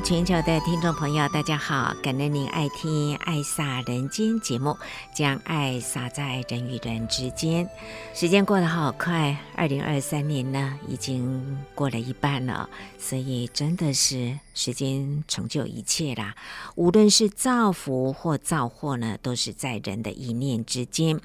全球的听众朋友，大家好！感恩您爱听《爱洒人间》节目，将爱洒在人与人之间。时间过得好快，二零二三年呢，已经过了一半了，所以真的是时间成就一切啦。无论是造福或造祸呢，都是在人的一念之间。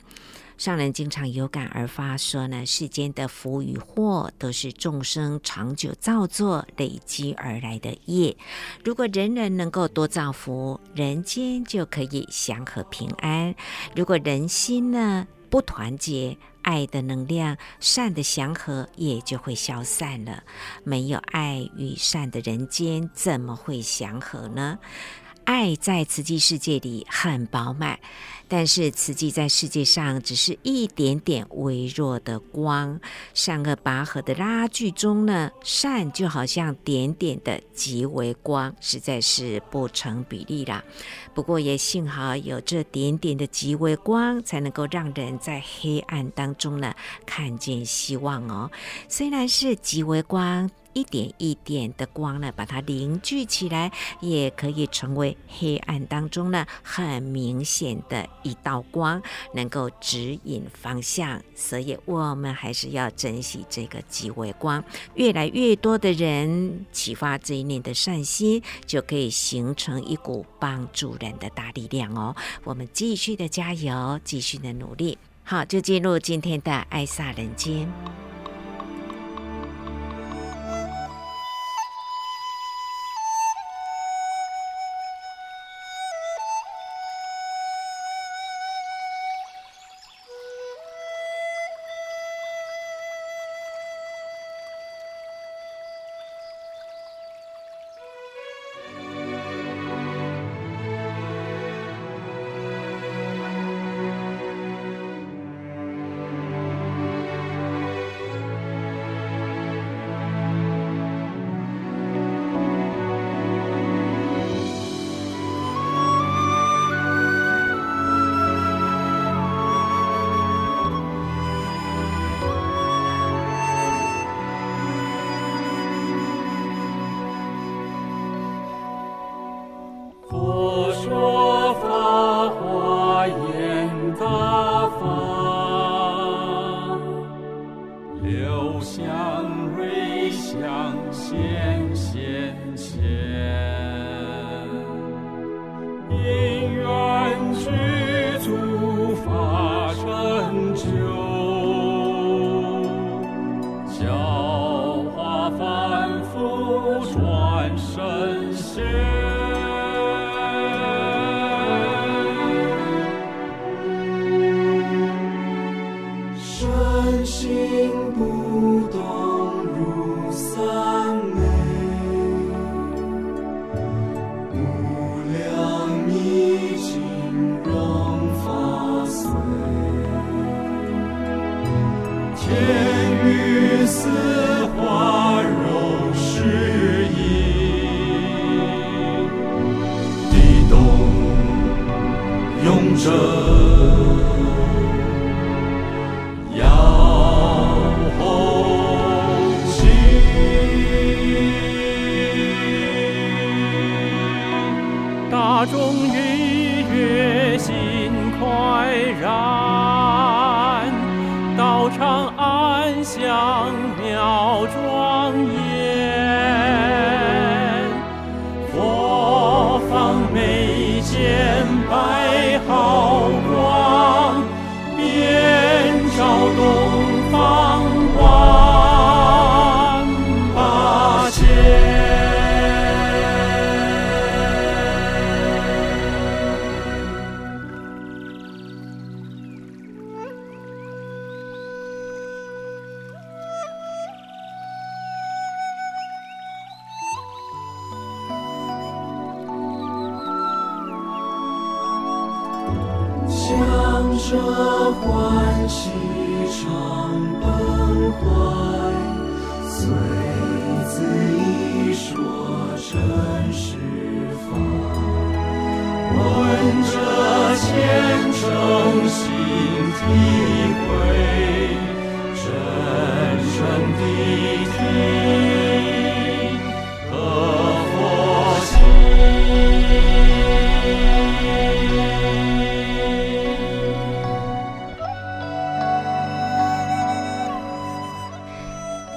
上人经常有感而发说呢，世间的福与祸都是众生长久造作累积而来的业。如果人人能够多造福，人间就可以祥和平安；如果人心呢不团结，爱的能量、善的祥和也就会消散了。没有爱与善的人间，怎么会祥和呢？爱在慈济世界里很饱满。但是慈济在世界上只是一点点微弱的光，善恶拔河的拉锯中呢，善就好像点点的极微光，实在是不成比例啦。不过也幸好有这点点的极微光，才能够让人在黑暗当中呢看见希望哦。虽然是极微光。一点一点的光呢，把它凝聚起来，也可以成为黑暗当中呢很明显的一道光，能够指引方向。所以，我们还是要珍惜这个极微光。越来越多的人启发这一念的善心，就可以形成一股帮助人的大力量哦。我们继续的加油，继续的努力。好，就进入今天的爱洒人间。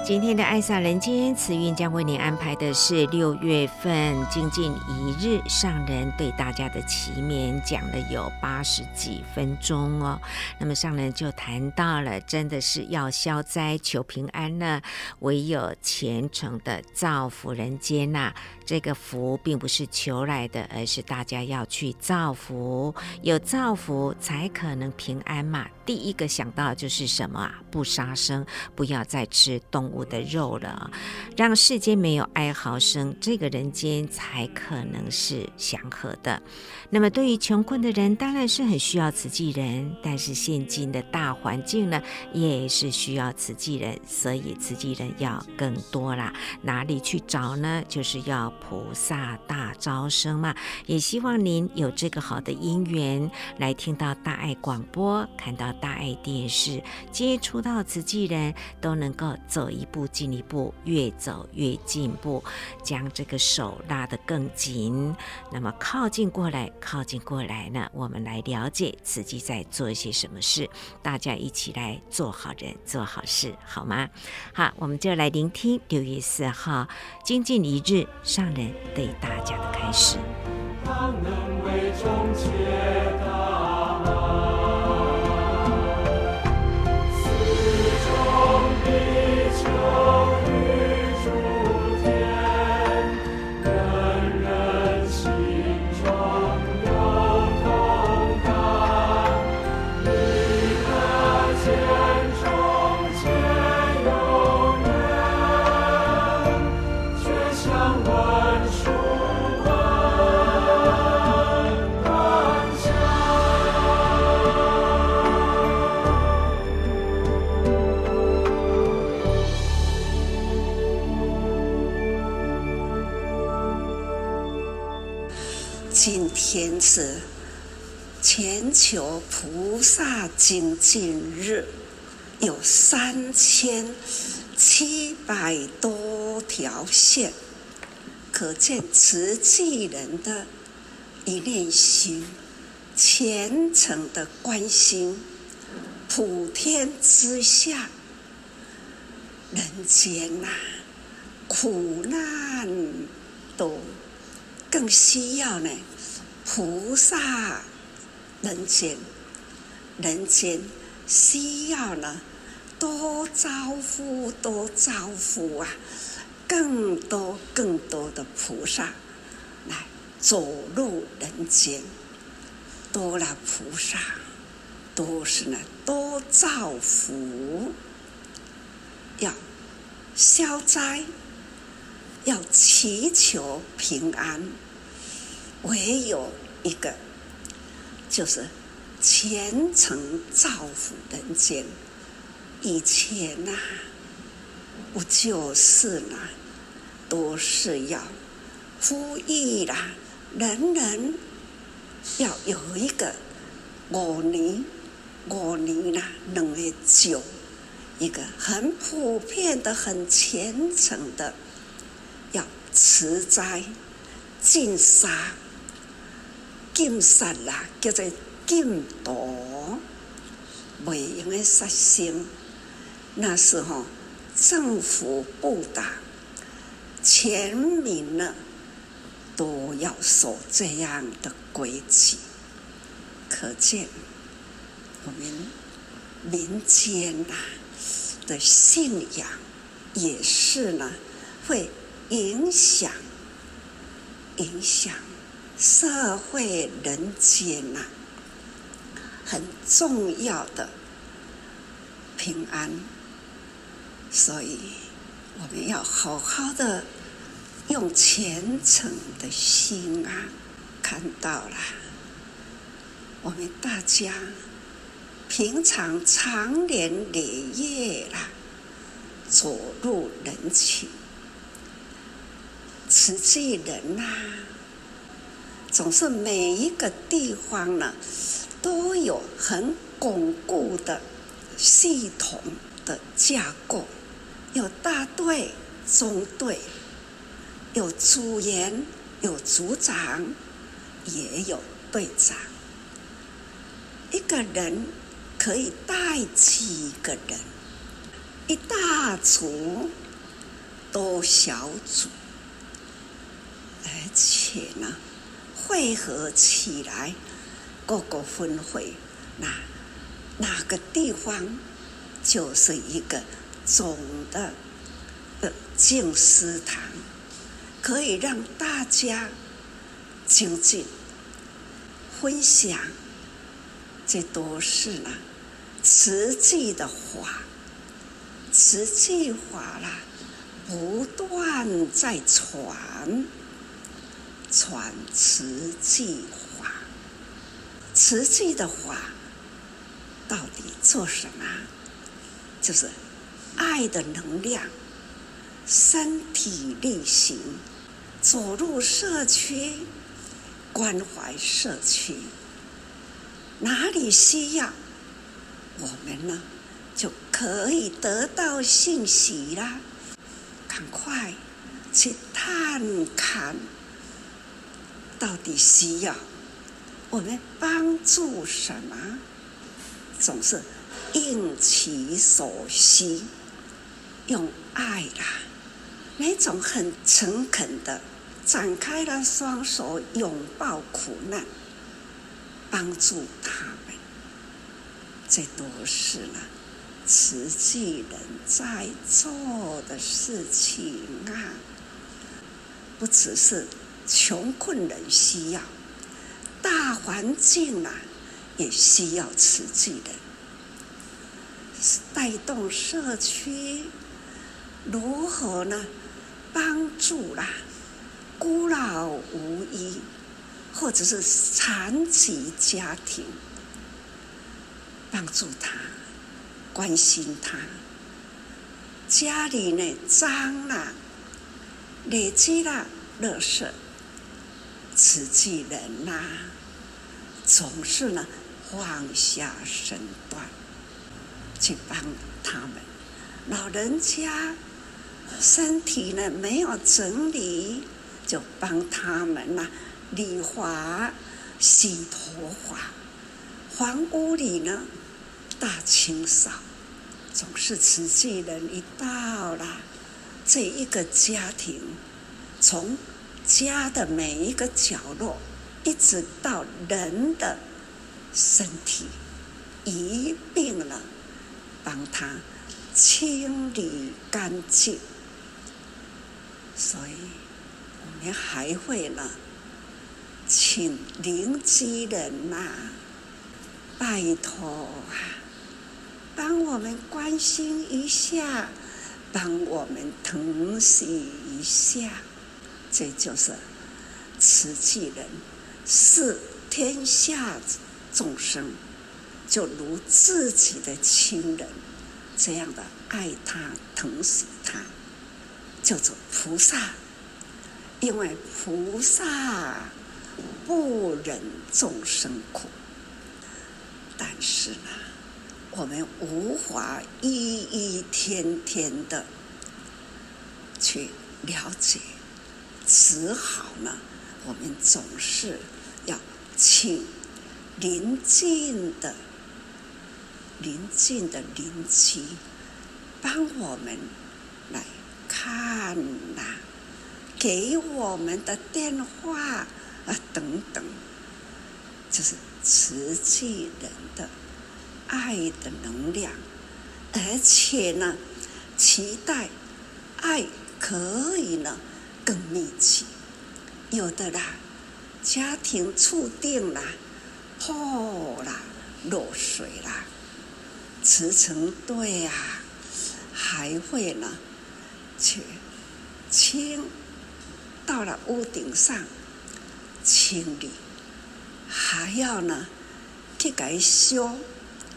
今天的《爱上人间》慈韵将为您安排的是六月份精进一日上人对大家的祈勉，讲了有八十几分钟哦。那么上人就谈到了，真的是要消灾求平安呢，唯有虔诚的造福人间呐、这个福并不是求来的，而是大家要去造福，有造福才可能平安嘛。第一个想到就是什么啊？不杀生，不要再吃动物的肉了，让世间没有哀嚎声，这个人间才可能是祥和的。那么对于穷困的人，当然是很需要慈济人，但是现今的大环境呢，也是需要慈济人，所以慈济人要更多啦。哪里去找呢？就是要。菩萨大招生嘛，也希望您有这个好的因缘来听到大爱广播，看到大爱电视，接触到慈济人都能够走一步进一步，越走越进步，将这个手拉得更紧。那么靠近过来，靠近过来呢，我们来了解慈济在做一些什么事，大家一起来做好人，做好事，好吗？好，我们就来聆听六月四号精进一日上人对大家的开始。是全球菩萨精进日，有三千七百多条线，可见慈济人的一念心，虔诚的关心，普天之下人间呐、苦难都更需要呢。菩萨人间，人间需要呢，多造福，多造福啊！更多更多的菩萨来走入人间，多了菩萨，都是呢，多造福，要消灾，要祈求平安。唯有一个，就是虔诚造福人间。以前呐、不就是呢，都是要呼吁啦，人人要有一个五年、五年啦，两个九，一个很普遍的、很虔诚的，要持斋、净沙。禁杀啦，叫做禁毒，袂用的杀生。那时候政府布达，全民呢都要守这样的规矩。可见我们民间呐的信仰也是呢，会影响影响。社会人间呐，很重要的平安，所以我们要好好的用虔诚的心啊，看到了，我们大家平常常年累月啦，走入人群，慈济人呐、总是每一个地方呢，都有很巩固的系统的架构，有大队、中队，有组员、有组长，也有队长。一个人可以带几个人，一大组多小组，而且呢，汇合起来，各个分会，那哪个地方就是一个总的的静思堂，可以让大家精进分享。这都是呢，实际的话，实际法啦，不断在传，传慈济法。慈济的法到底做什么？就是爱的能量，身体力行，走入社区，关怀社区。哪里需要，我们呢就可以得到信息啦。赶快去探看，到底需要我们帮助什么？总是应其所需，用爱啦，那种很诚恳的展开了双手，拥抱苦难。帮助他们，这都是呢，慈济人在做的事情啊。不只是穷困人需要，大环境啊也需要慈济人，带动社区如何呢？帮助啦，孤老无依。或者是残疾家庭，帮助他，关心他。家里呢脏了，累积了垃圾，慈济人呐、啊，总是呢放下身段去帮他们。老人家身体呢没有整理，就帮他们呐、啊。理发、洗头发，房屋里呢大清扫，总是慈济人一到了，这一个家庭，从家的每一个角落，一直到人的身体，一并了帮他清理干净，所以我们还会呢。请邻居人呐、拜托啊，帮我们关心一下，帮我们疼惜一下，这就是慈济人视天下众生就如自己的亲人，这样的爱他、疼惜他，叫做菩萨，因为菩萨。不忍众生苦，但是呢，我们无法一一天天的去了解，只好呢，我们总是要请邻近的、邻近的邻居帮我们来看呐，给我们的电话。啊，等等，这是慈济人的爱的能量，而且呢，期待爱可以呢更密集。有的啦，家庭触电啦，破啦，落水啦，慈诚队啊，还会呢去清到了屋顶上。清理，还要呢，去给修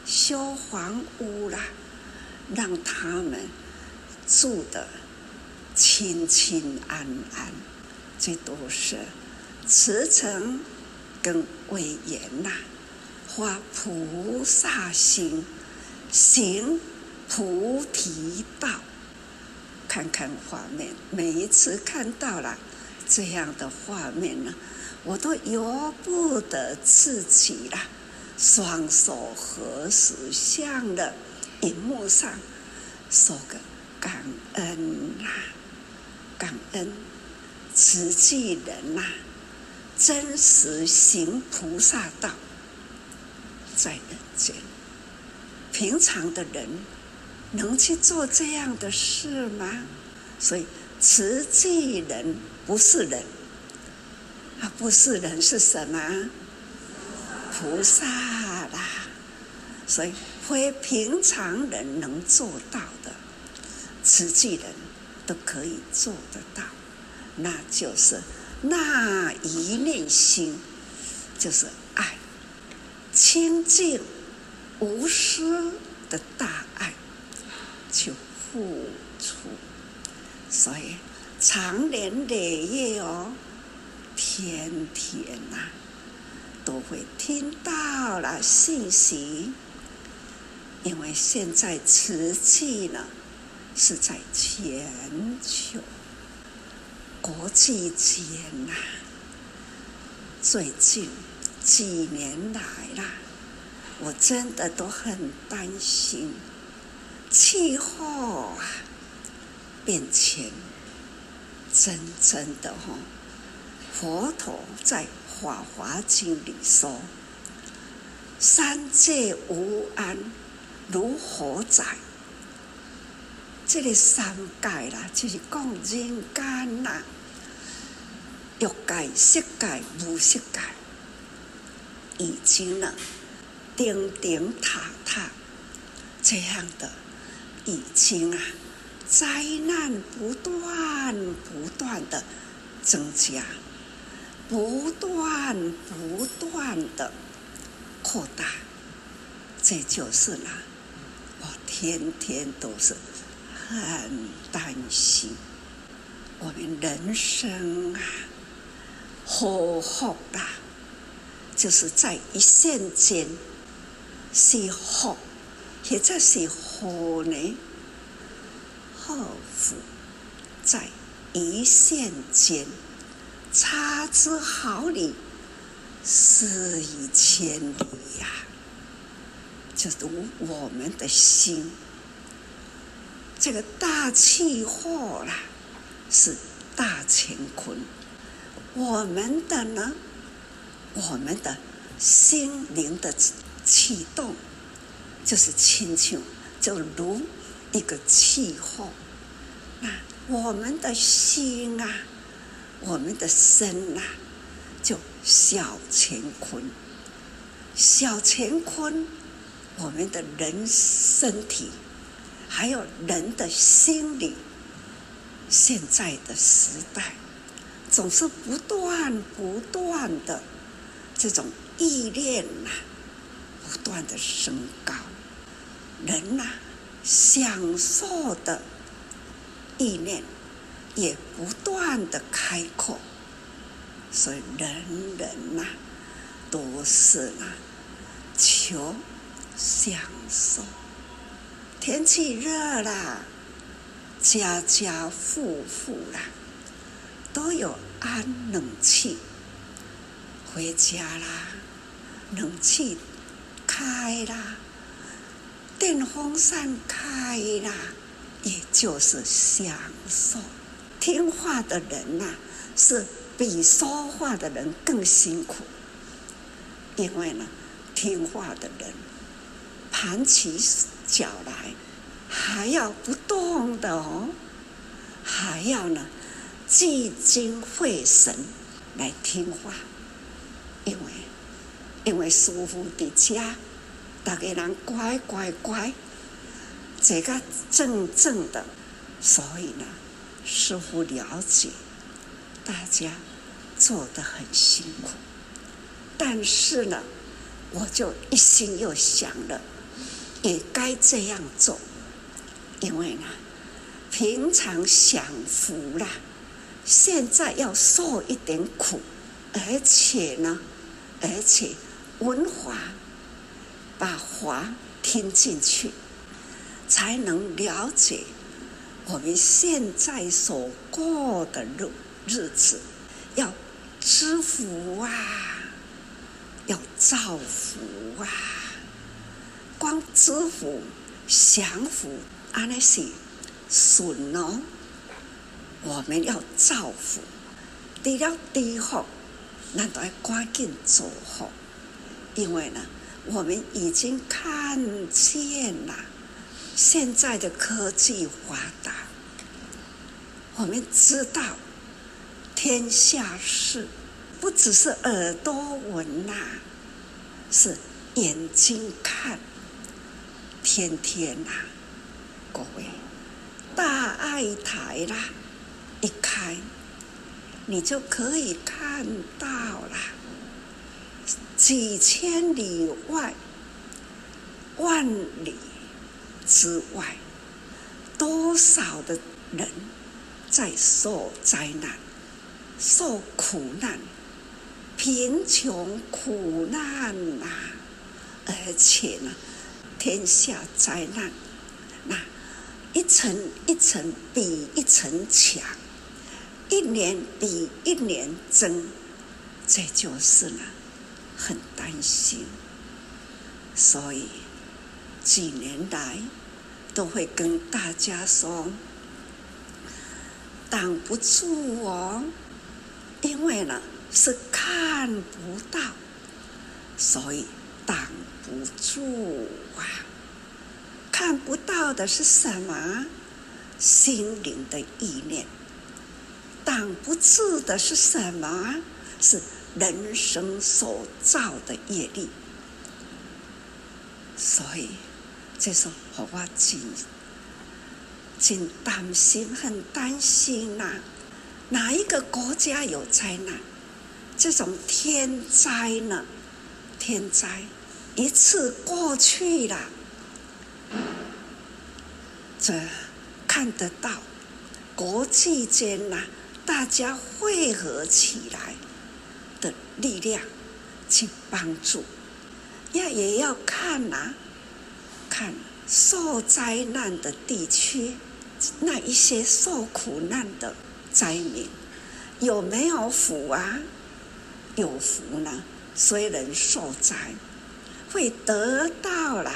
修房屋啦，让他们住的清清安安，这都是慈诚跟威严呐，发菩萨心，行菩提道。看看画面，每一次看到了这样的画面呢，我都由不得自己了，双手合十向了荧幕上，说个感恩呐、啊，感恩慈济人呐、真实行菩萨道，在人间，平常的人。能去做这样的事吗？所以慈济人不是人，啊，不是人是什么？菩萨啦。所以非平常人能做到的，慈济人都可以做得到，那就是那一念心，就是爱，清净无私的大爱。去付出，所以长年累月哦，天天呐、啊、都会听到了信息，因为现在瓷器呢是在全球国际间呐，最近几年来啦，我真的都很担心。气候啊，变迁，真正的哈，佛陀在《法华经》里说：“三界无安，如火在。”这个三界啦，就是讲人间呐，欲界、色界、无色界，已经呢，顶顶塔塔这样的。已经啊，灾难不断不断的增加，不断不断的扩大，这就是呢，我天天都是很担心，我们人生啊，祸福啊，就是在一线间是福。也就是祸呢，祸福在一线间，差之毫厘，失以千里呀、啊。就如我们的心，这个大气候啦，是大乾坤。我们的呢，我们的心灵的启动。就是亲像，就如一个气候。那我们的心啊，我们的身啊，就小乾坤。小乾坤，我们的人身体，还有人的心理。现在的时代，总是不断不断的这种意念呐、不断的升高。人呐、享受的意念也不断的开阔，所以人人呐、都是呐、啊，求享受。天气热了，家家户户啦，都有安冷气。回家啦，冷气开啦。电风扇开啦，也就是享受。听话的人呐、啊，是比说话的人更辛苦。因为呢，听话的人盘起脚来，还要不动的哦，还要呢聚精会神来听话，因为因为师傅的家。大家人乖乖乖，这个正正的，所以呢，师傅了解大家做得很辛苦，但是呢，我就一心又想了，也该这样做，因为呢，平常享福啦，现在要受一点苦，而且呢，而且闻法，把话听进去，才能了解我们现在所过的日日子，要知福啊，要造福啊。光知福、降服，安尼是顺哦。我们要造福，除了低福，那都要赶紧做福。因为呢，我们已经看见了现在的科技发达，我们知道天下事不只是耳朵闻呐，是眼睛看。天天呐、啊，各位，大爱台啦，一开，你就可以看到了，几千里外、万里之外，多少的人在受灾难、受苦难、贫穷苦难呐、啊，而且呢。天下灾难，那一层一层比一层强，一年比一年增，这就是呢，很担心。所以几年来都会跟大家说，挡不住哦，因为呢是看不到，所以挡不住。看不到的是什么？心灵的意念。挡不住的是什么？是人生所造的业力。所以，这时候我真真担心，很担心呐、哪一个国家有灾难？这种天灾呢？天灾一次过去了。这看得到，国际间呐、大家汇合起来的力量去帮助，也也要看呐、啊，看受灾难的地区，那一些受苦难的灾民有没有福啊？有福呢，虽然受灾，会得到了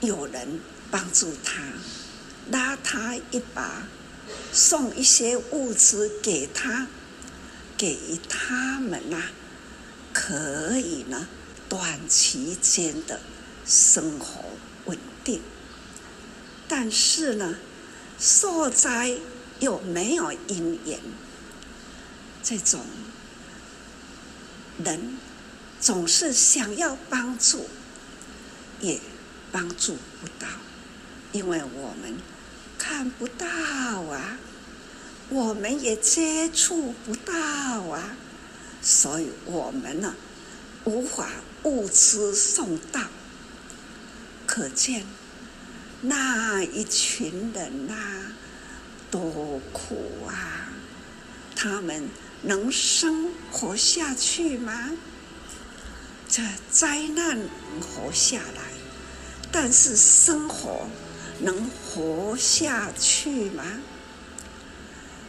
有人帮助他。拉他一把，送一些物资给他，给他们呐、可以呢，短期间的生活稳定。但是呢，受灾又没有因缘，这种人总是想要帮助，也帮助不到，因为我们。看不到啊，我们也接触不到啊，所以我们呢，无法物资送到。可见那一群人呐、啊，多苦啊！他们能生活下去吗？这灾难活下来，但是生活。能活下去吗？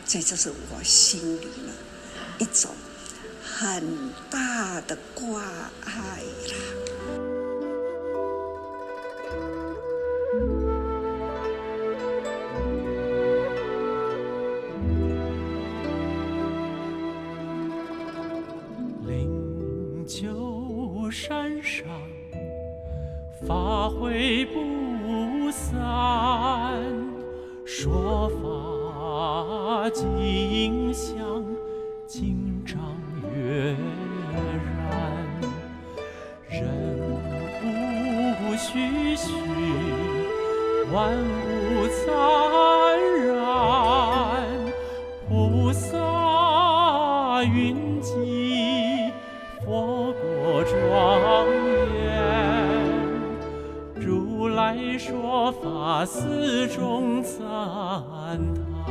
这就是我心里的一种很大的挂碍啦。法会不散，说法尽香，经章月然，人无虚虚，万物灿然，菩萨云集，法寺中赞叹，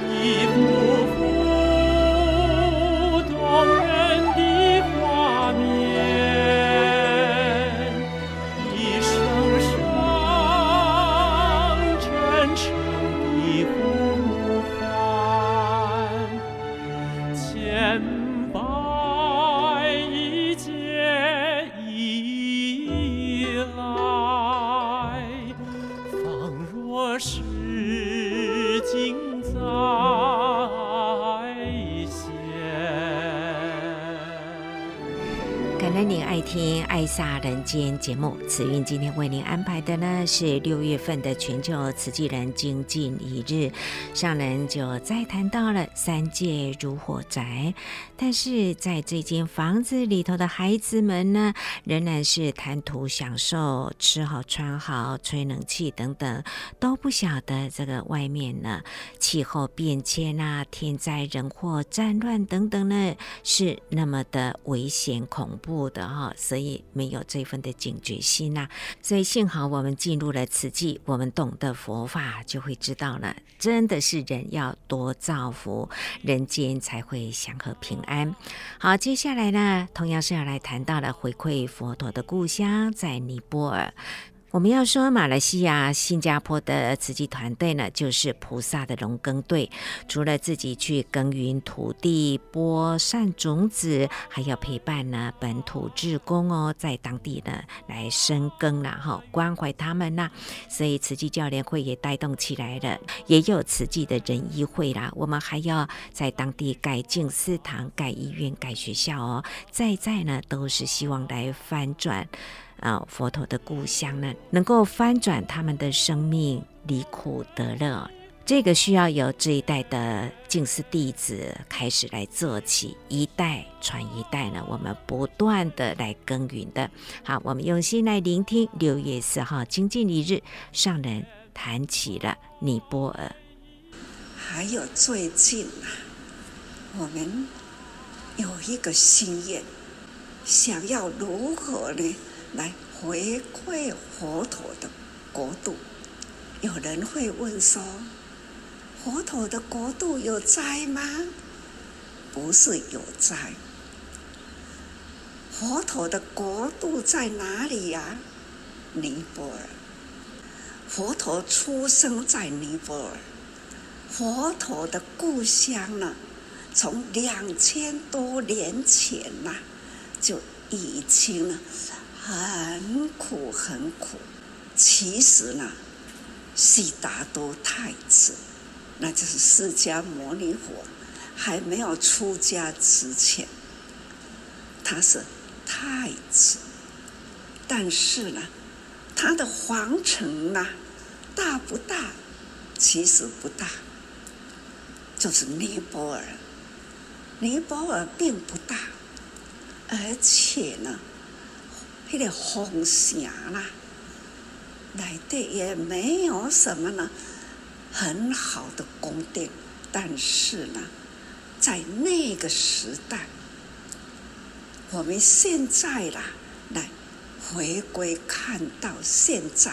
一幅幅今天节目，慈云今天为您安排的呢是六月份的全球慈济人精进一日。上人就再谈到了三界如火宅，但是在这间房子里头的孩子们呢，仍然是贪图享受，吃好穿好，吹冷气等等，都不晓得这个外面呢气候变迁啊、天灾人祸、战乱等等呢是那么的危险恐怖的哈。所以没有这份的警觉心呐、所以幸好我们进入了此际，我们懂得佛法，就会知道了，真的是人要多造福，人间才会祥和平安。好，接下来呢，同样是要来谈到了回馈佛陀的故乡，在尼泊尔。我们要说，马来西亚、新加坡的慈济团队呢，就是菩萨的农耕队。除了自己去耕耘土地、播善种子，还要陪伴呢本土志工哦，在当地呢来深耕然后关怀他们呐。所以慈济教联会也带动起来了，也有慈济的仁医会啦。我们还要在当地改静思堂、盖医院、盖学校哦，在在呢都是希望来翻转。啊，佛陀的故乡呢，能够翻转他们的生命，离苦得乐。这个需要由这一代的静思弟子开始来做起，一代传一代呢，我们不断的来耕耘的。好，我们用心来聆听六月四号精进一日，上人谈起了尼泊尔。还有最近啊，我们有一个心愿，想要如何呢？来回馈佛陀的国度，有人会问说：佛陀的国度有灾吗？不是有灾。佛陀的国度在哪里呀、尼泊尔。佛陀出生在尼泊尔。佛陀的故乡呢？从两千多年前呐、就已经了。很苦很苦，其实呢，悉达多太子，那就是释迦牟尼佛，还没有出家之前，他是太子，但是呢，他的皇城呢，大不大？其实不大，就是尼泊尔，尼泊尔并不大，而且呢。那个红霞啦，来的也没有什么呢，很好的宫殿。但是呢，在那个时代，我们现在啦，来回归看到现在，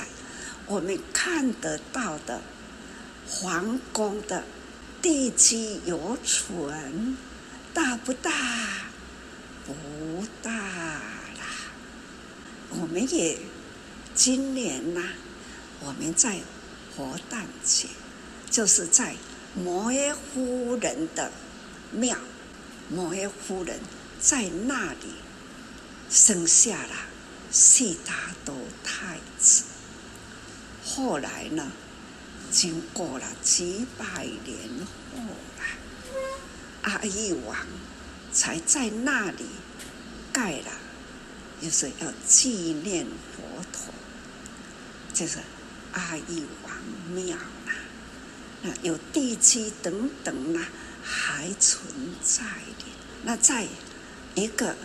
我们看得到的皇宫的地基有存，大不大？不大。我们也今年呐、我们在佛诞节，就是在摩耶夫人的庙，摩耶夫人在那里生下了悉达多太子。后来呢，经过了几百年后来，阿育王才在那里盖了。就是要纪念佛陀，就是阿育王庙啦，那有地基等等啦，还存在的。那在一个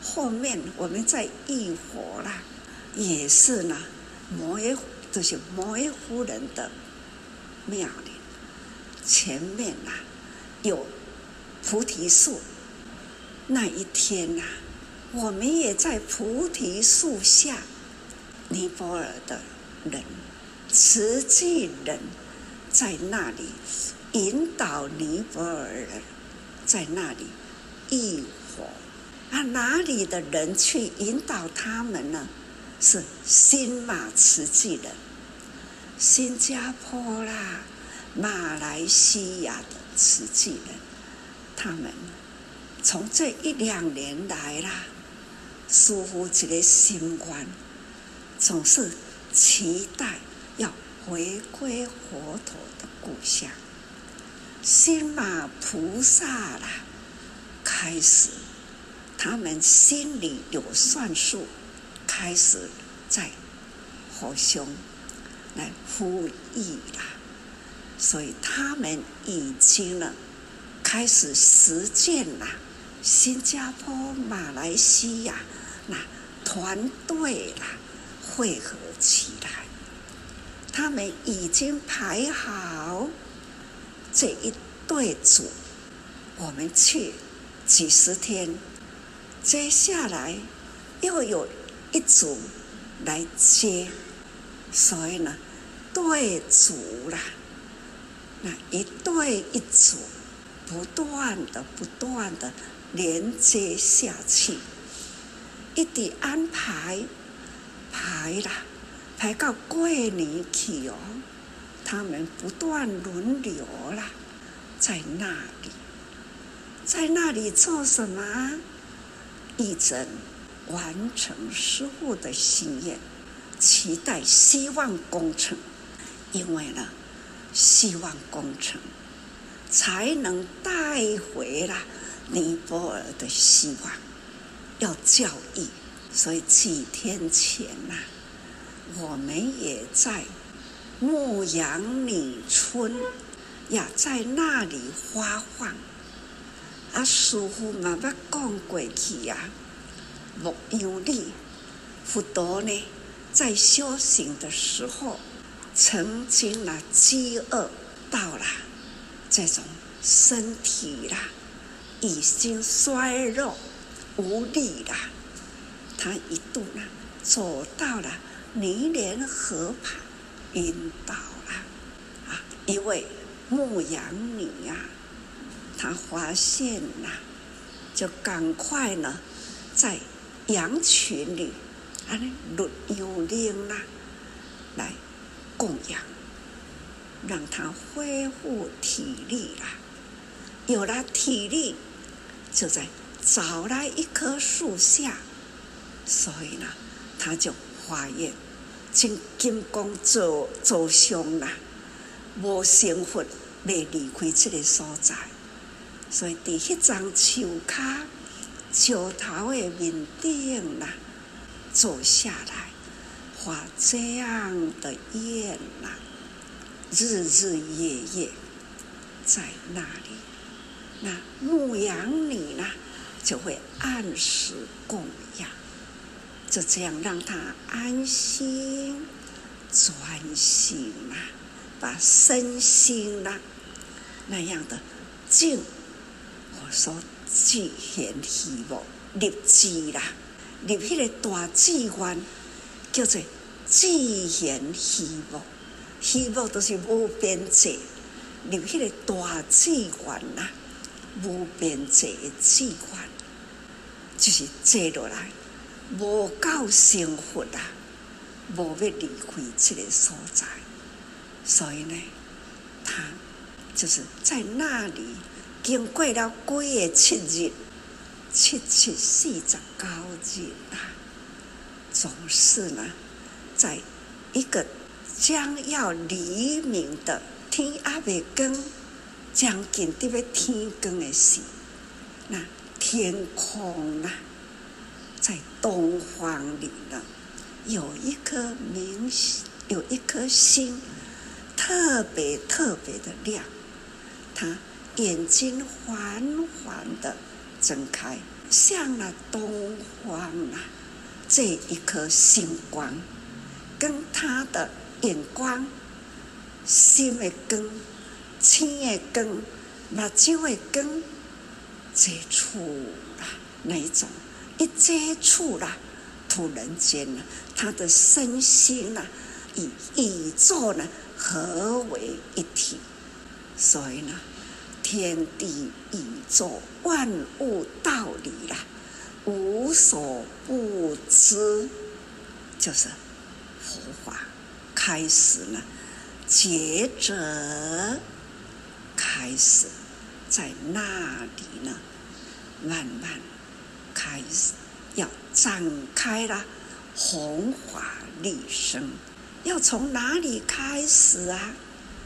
后面，我们在浴佛啦，也是呢，摩耶就是摩耶夫人的庙里，前面呐有菩提树，那一天呐。我们也在菩提树下尼泊尔的人，慈济人在那里引导尼泊尔人，在那里浴火。啊，哪里的人去引导他们呢？是新马慈济人，新加坡啦、马来西亚的慈济人，他们从这一两年来啦，似乎这个心愿，总是期待要回归佛陀的故乡。新马菩萨啦，开始他们心里有算数。开始在佛兄来呼吁了，所以他们已经了开始实践了。新加坡、马来西亚那团队啦汇合起来，他们已经排好这一队组，我们去几十天，接下来又有。一组来接，所以呢，队组啦，那一对一组，不断的、不断的连接下去，一直安排排啦，排到过年去哦，他们不断轮流啦，在那里，在那里做什么？一诊。完成师傅的心愿，期待希望工程，因为呢，希望工程才能带回了尼泊尔的希望，要教育。所以几天前呐、啊，我们也在牧羊女村呀，在那里发放。啊，师傅嘛要讲过去呀。牧羊女，佛陀呢，在修行的时候，曾经呢饥饿到了这种身体啦，已经衰弱无力了。他一度呢走到了尼连河旁，晕倒了。啊，一位牧羊女啊，她发现了，就赶快呢在。羊群里，啊，绿幽灵啦，来供养，让他恢复体力啦。有了体力，就在找来一棵树下，所以呢，他就发愿，请金刚走走上啦，无成佛，未离开这个所在，所以第一张树卡。桥头的面顶呐，坐下来，发这样的愿呐，日日夜夜在那里，那牧羊女呢就会按时供养，就这样让他安心专心呐，把身心呐那样的静，我说。自然希望立志啦，立起个大志愿，叫做自然希望。希望都是无边际，立起个大志愿啦，无边际的志愿，就是坐落来，无够幸福啊，无要离开这个所在，所以呢，他就是在那里。经过了几个七日，七七四十九日啊，总是呢，在一个将要黎明的天还未光，将近得要天光的时，那天空啊，在东方里呢，有一颗明，有一颗星，特别特别的亮，它。眼睛缓缓的睁开，向了东方啊！这一颗星光，跟他的眼光、心的光、眼的光、目睭的光接触了，那一种一接触了，突然间呢，他的身心呢，与宇宙呢合为一体，所以呢，天地宇宙万物道理啦，无所不知，就是佛法开始了，觉者开始。在那里呢，慢慢开始。要展开了弘法利生，要从哪里开始啊？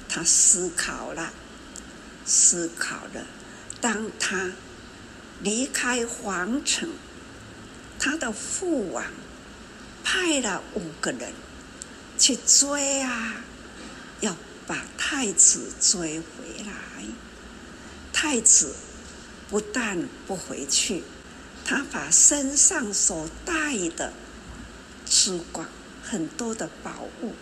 他思考了，思考了。当他离开皇城，他的父王派了五个人去追啊，要把太子追回。太子不但不回去。他把身上所带的珠光很多的宝物，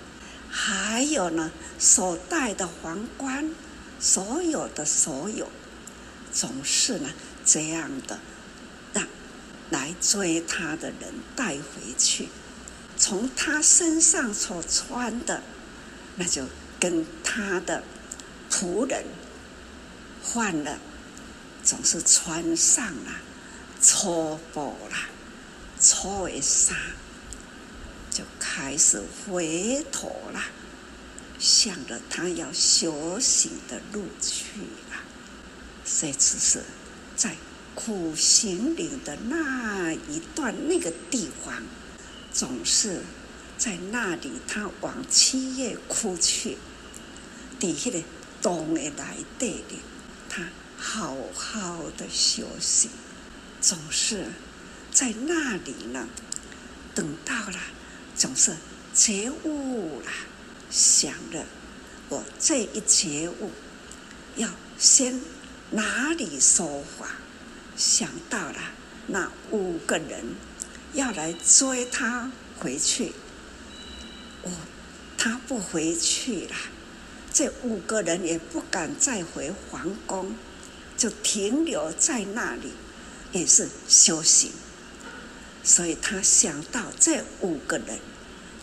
还有呢，所戴的皇冠，所有的所有，总是呢这样的，让来追他的人带回去。从他身上所穿的，那就跟他的仆人换了，总是穿上了。初步啦，初一三就开始回头啦，向着他要修行的路去了。这次是在苦行岭的那一段那个地方，总是在那里，他往七月哭去，底下的洞的来对的，他好好的休息。总是在那里呢，等到了，总是觉悟了，想着我这一觉悟，要先哪里说法？想到了那五个人要来追他回去，我他不回去了，这五个人也不敢再回皇宫，就停留在那里。也是修行，所以他想到这五个人，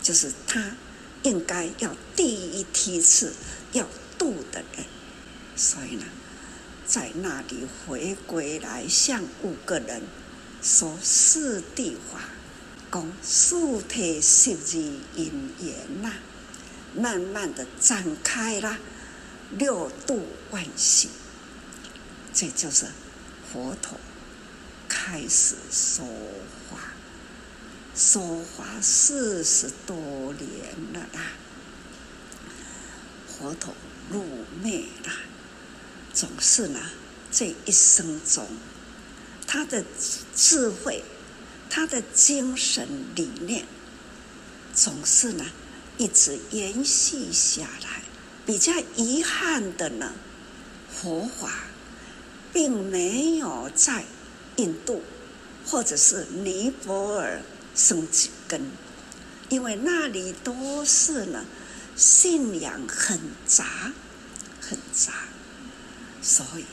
就是他应该要第一梯次要度的人，所以呢，在那里回归来向五个人说四谛法，讲四谛十二因缘呐，慢慢的展开了六度万行，这就是佛陀。开始说话，说话四十多年了啦。佛陀入灭了，总是呢，这一生中，他的智慧，他的精神理念，总是呢，一直延续下来。比较遗憾的呢，佛法并没有在。印度或者是尼泊尔生几根，因为那里都是呢，信仰很杂很杂，所以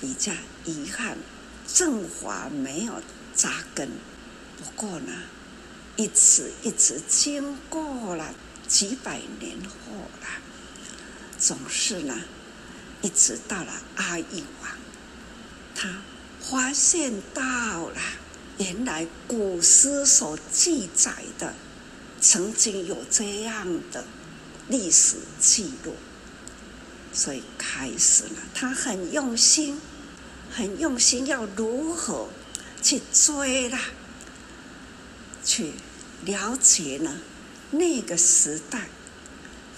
比较遗憾，正法没有扎根。不过呢，一直一直经过了几百年后了，总是呢，一直到了阿育王，他。发现到了，原来古诗所记载的，曾经有这样的历史记录，所以开始了。他很用心，很用心，要如何去追啦，去了解呢？那个时代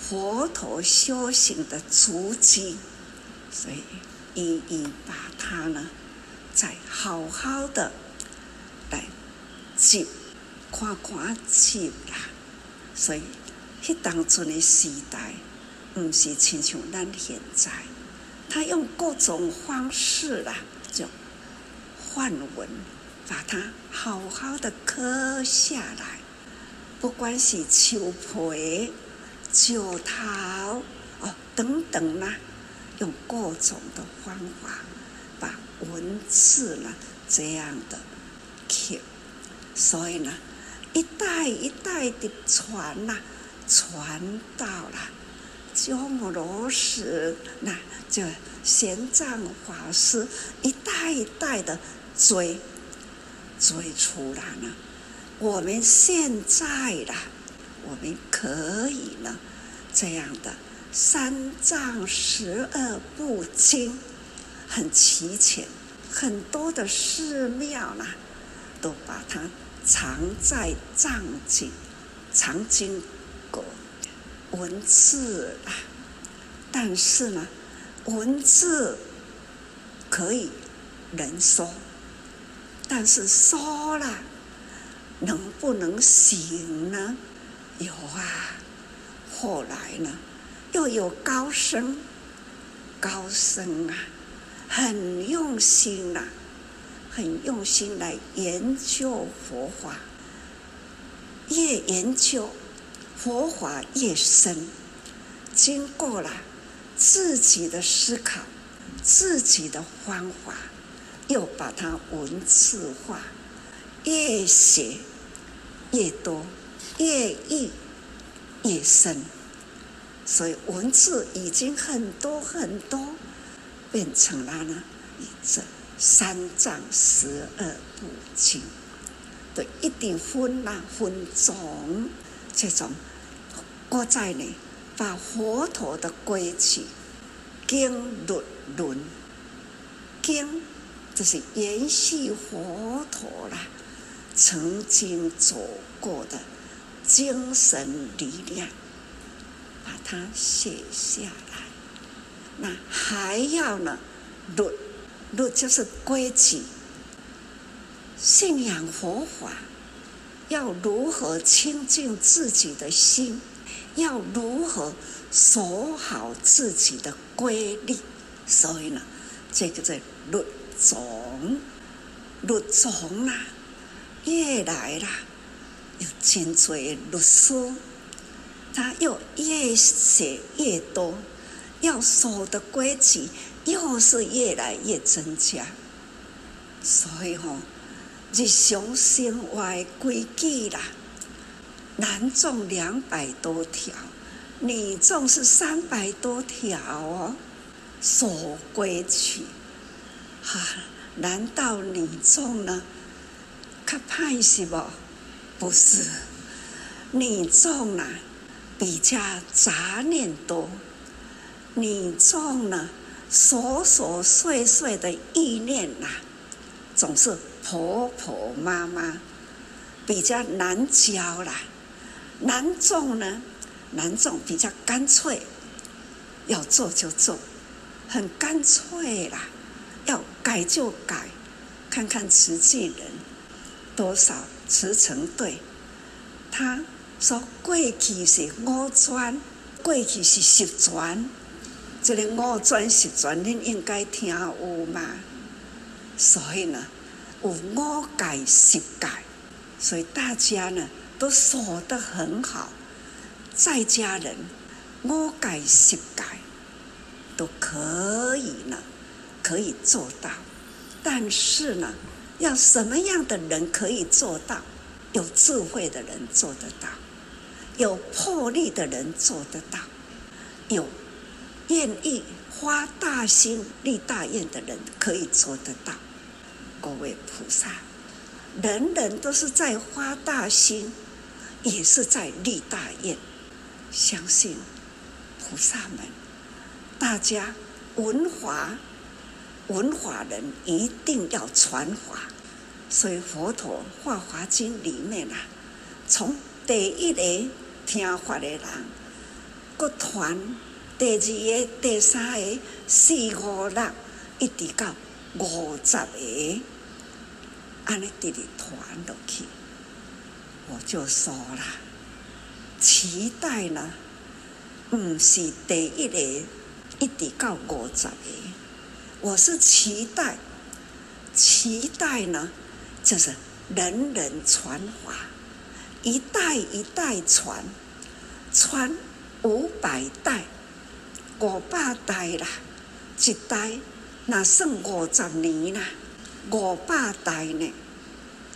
佛陀修行的足迹，所以一一把它呢。再好好的来记，看看记啦。所以，迄当阵的时代，不是亲像咱现在，他用各种方式啦，就梵文把它好好的刻下来。不管是树皮、石头哦等等啦，用各种的方法把。文字呢，这样的刻，所以呢，一代一代的传呐，传到了鸠摩罗什，那就玄奘法师一代一代的追追出来了。我们现在啦，我们可以呢，这样的三藏十二部经很齐全，很多的寺庙啦，都把它。藏在藏经、藏经阁文字啊，但是呢，文字可以人说，但是说了能不能行呢？有啊，后来呢，又有高僧，高僧啊，很用心啊。很用心来研究佛法，越研究佛法越深，经过了自己的思考，自己的方法，又把它文字化，越写越多，越译越深，所以文字已经很多很多，变成了呢这。三藏十二部经，对，一定分呐分种，这种我在呢，把佛陀的规矩经律论。经，就是延续佛陀啦。曾经走过的精神力量，把它写下来。那还要呢律。律就是规矩，信仰佛法要如何清净自己的心，要如何守好自己的规律。所以呢，这个在律宗，律宗啊，越来啦，有真多律师，他又越写越多，要守的规矩。又是越来越增加，所以吼，日常生活规矩啦，男众两百多条，女众是三百多条哦，守规矩，哈，难道女众呢？较歹是不？不是，女众啊，比较杂念多，女众呢？琐琐碎碎的意念呐、总是婆婆妈妈比较难教啦。男众呢，男众比较干脆，要做就做，很干脆啦。要改就改，看看实际人多少慈诚对。他说过去是五传，过去是十传。这个五传十传，恁应该听有嘛？所以呢，有五改十改，所以大家呢都说得很好。在家人五改十改都可以呢，可以做到。但是呢，要什么样的人可以做到？有智慧的人做得到，有魄力的人做得到，有。愿意花大心立大愿的人可以做得到。各位菩萨，人人都是在花大心，也是在立大愿。相信菩萨们，大家文华文华人一定要传法。所以佛陀《法华经》里面啊，从第一个听法的人，各传。第二个、第三个、四五六，一直到五十个，安尼直直传落去，我就说了，期待呢，毋是第一个一直到五十个，我是期待，期待呢，就是人人传法，一代一代传，传五百代。五百代啦，一代那算五十年啦，五百代呢，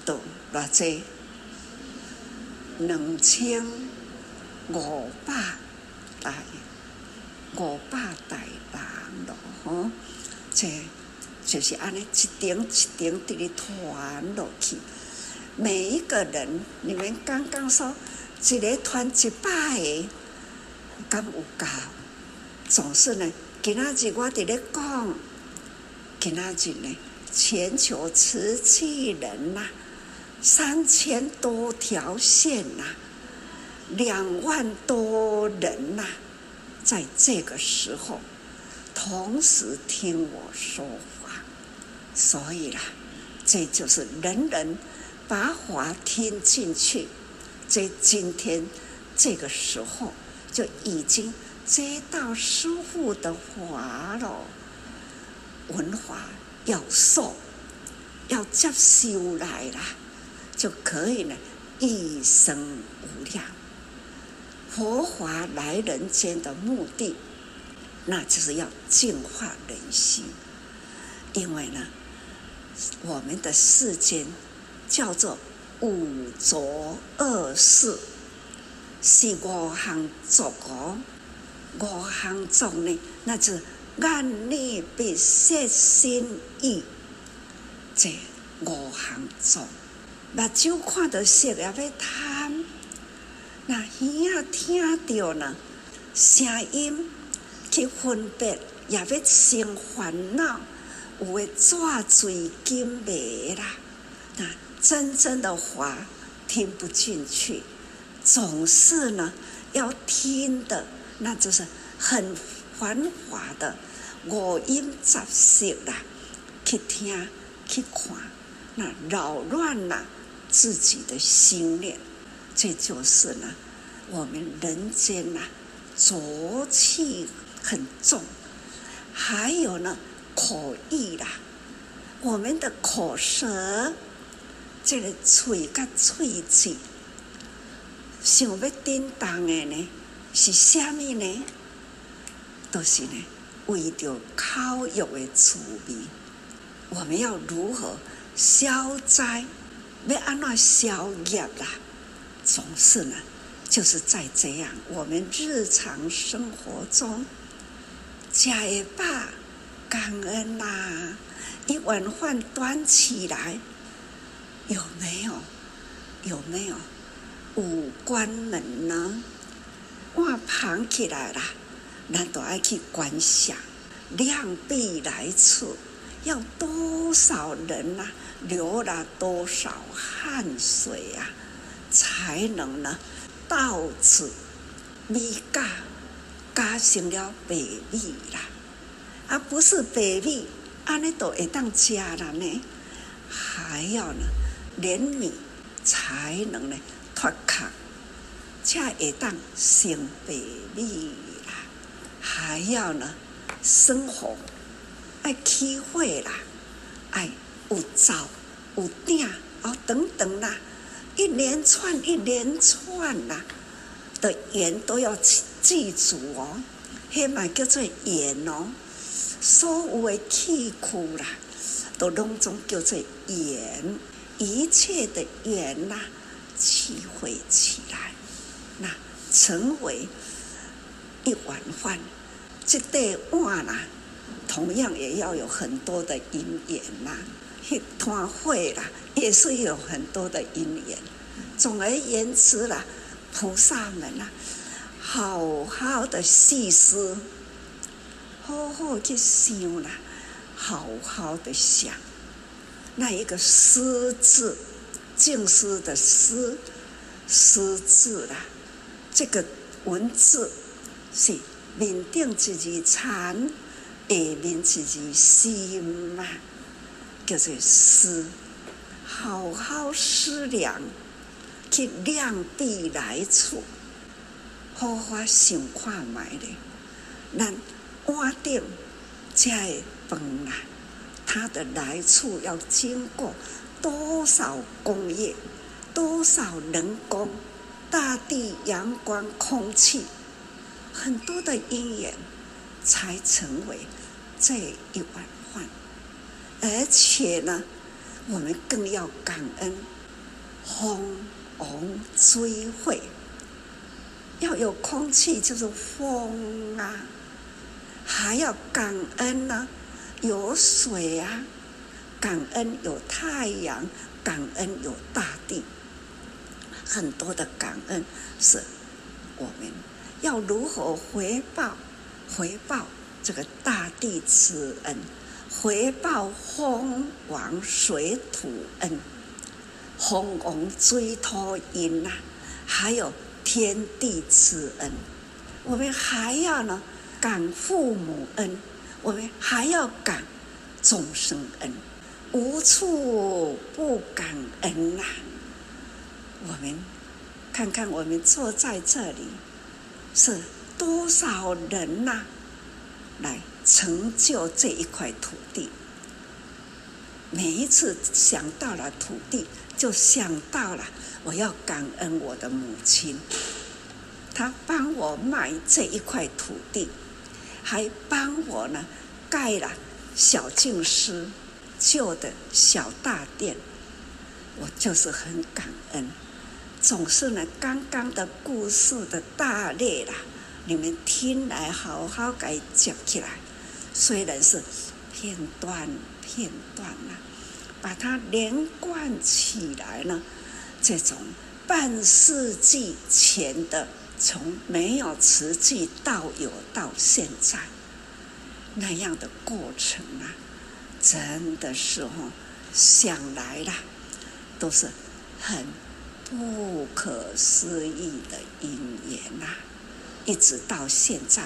都偌济，两千五百代五百代人咯，吼，这就是安尼一点一点地哩传落去。每一个人，你们刚刚说一个传一百个，敢有够？总是呢，今仔日我伫咧讲，今仔日呢，全球瓷器人呐、啊，三千多条线呐、啊，两万多人呐、啊，在这个时候同时听我说，所以啦，这就是人人。把话听进去，在今天这个时候就已经接到师父的话了。文化要受，要接受来了，就可以呢，一生无量。佛法来人间的目的，那就是要净化人心，因为呢，我们的世间。叫做五浊恶世，是五行作哦。五行浊呢，那就是眼耳鼻舌身意，这五行浊。目睭看到色也要贪，那耳仔听到呢声音去分别也要生烦恼，有诶纸醉金迷啦，那。真正的话听不进去，总是呢要听的，那就是很繁华的五音杂色啦，去听去看，那扰乱了自己的心念，这就是呢我们人间呐浊气很重，还有呢口意啦，我们的口舌。这个嘴甲嘴齿，想要叮当的呢，是虾米呢？都、是呢，为着口欲的滋味。我们要如何消灾？要安怎消业啦？总是呢，就是在这样我们日常生活中，吃一饱感恩呐、一碗饭端起来。有没有？有没有？五关门呢？我盘起来了，那都爱去观想，量必来处，要多少人呐、流了多少汗水啊？才能呢？到此米加加成了百味啦，而、啊、不是百味，安尼都会当吃了呢？还要呢？连米才能呢脱壳，才会当生百味啦。还要呢生活，爱起火啦，爱有灶有鼎哦等等啦，一连串一连串啦的缘都要记住哦。迄嘛叫做缘哦，所有的气苦啦，都拢总叫做缘。一切的缘呐、啊，聚会起来，那成为一碗饭。这对碗啦，同样也要有很多的因缘呐。一团火啦，也是有很多的因缘。总而言之啦，菩萨们呐，好好的细思，好好去想啦，好好的想。那一个“思”字，静思的“思”，思字啦，这个文字是面顶一字禅，下面一字心嘛，叫做思。好好思量，去量地来处，好好想看觅咧，咱碗顶才会饭啦。它的来处要经过多少工业，多少人工，大地、阳光、空气，很多的因缘，才成为这一碗饭。而且呢，我们更要感恩风王追会，要有空气就是风啊，还要感恩呢、有水啊，感恩有太阳，感恩有大地，很多的感恩是我们要如何回报？回报这个大地之恩，回报风王水土恩。风王追托因呐，还有天地之恩，我们还要呢感父母恩，我们还要感众生恩，无处不感恩呐、我们看看，我们坐在这里，是多少人呐、来成就这一块土地。每一次想到了土地。就想到了，我要感恩我的母亲，她帮我买这一块土地，还帮我呢盖了小静思旧的小大殿，我就是很感恩。总是呢，刚刚的故事的大略啦，你们听来好好给讲起来，虽然是片段片段啦。把它连贯起来呢，这种半世纪前的，从没有慈济到有到现在那样的过程啊，真的是哦，想来啦都是很不可思议的因缘呐，一直到现在，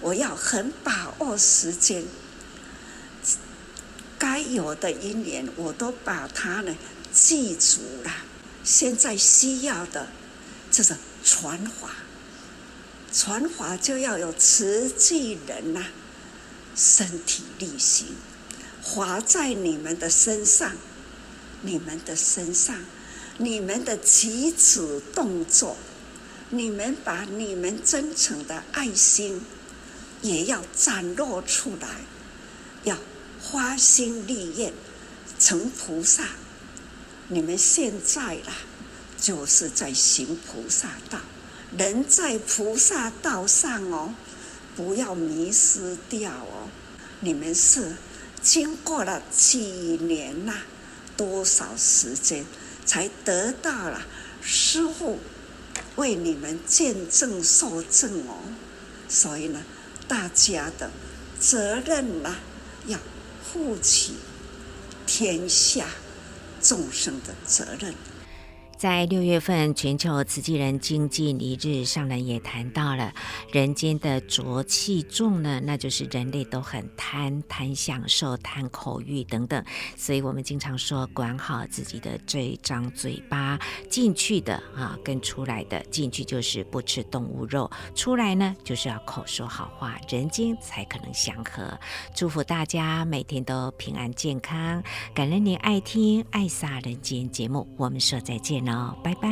我要很把握时间。该有的因缘，我都把它呢记住了。现在需要的，就是传法。传法就要有慈济人呐、身体力行，华在你们的身上，你们的身上，你们的举止动作，你们把你们真诚的爱心，也要展露出来，要。花心立业，成菩萨。你们现在啦，就是在行菩萨道，人在菩萨道上哦，不要迷失掉哦。你们是经过了几年呐，多少时间才得到了师父为你们见证受证哦？所以呢，大家的责任呐，要。负起天下众生的责任。在六月份全球慈济人经济一日，上人也谈到了人间的浊气重呢，那就是人类都很贪贪享受、贪口欲等等，所以我们经常说管好自己的这一张嘴巴，进去的啊跟出来的，进去就是不吃动物肉，出来呢就是要口说好话，人间才可能祥和。祝福大家每天都平安健康，感恩您爱听爱撒人间节目，我们说再见。好，拜拜。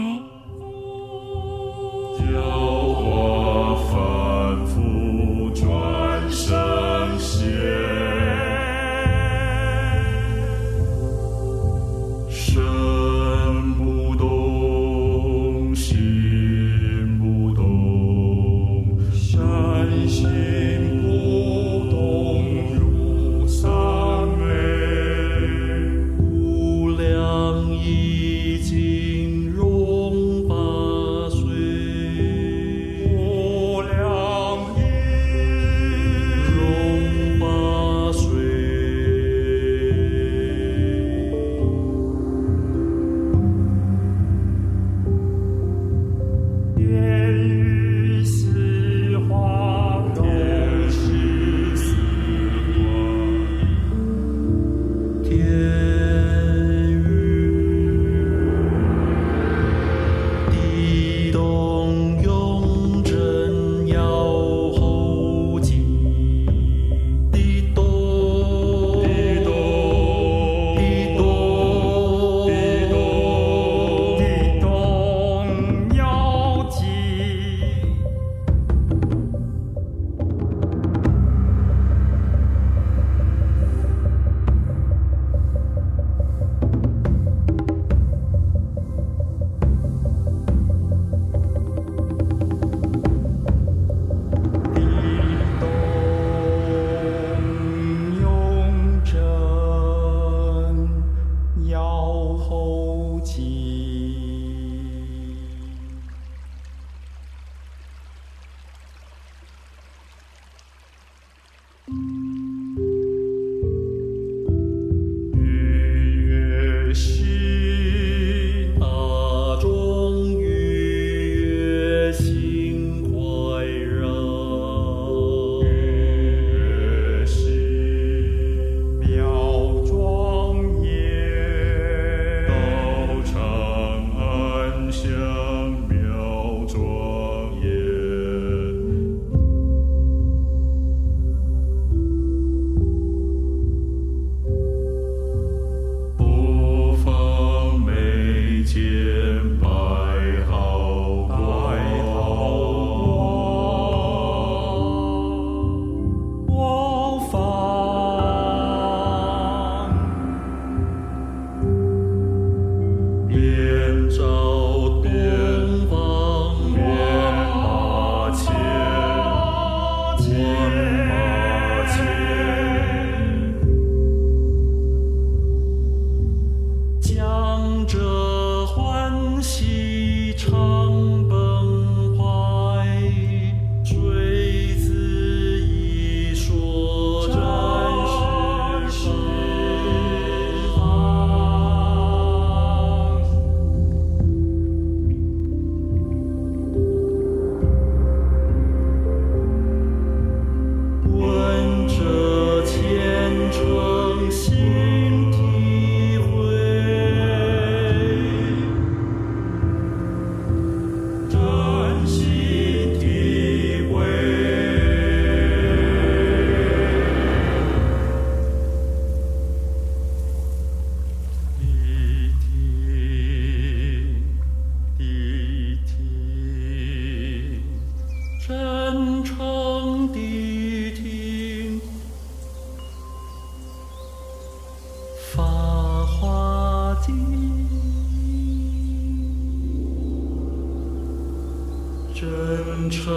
真诚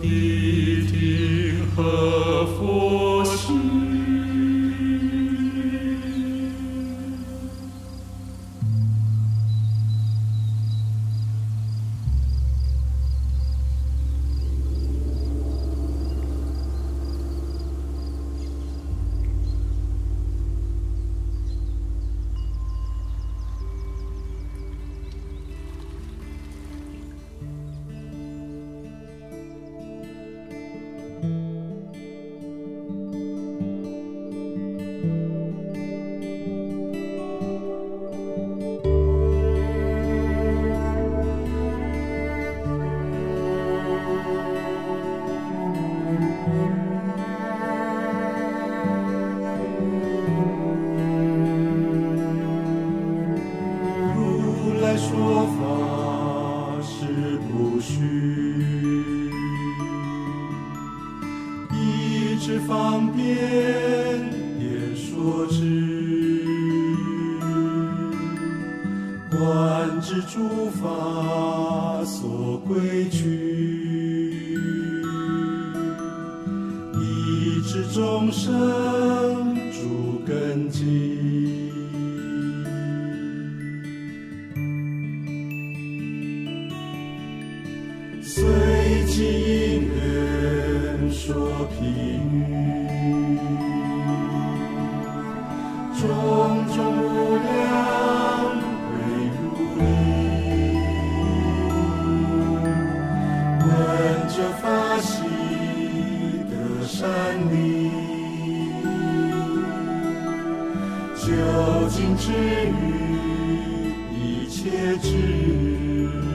地听和究竟之余，一切之余。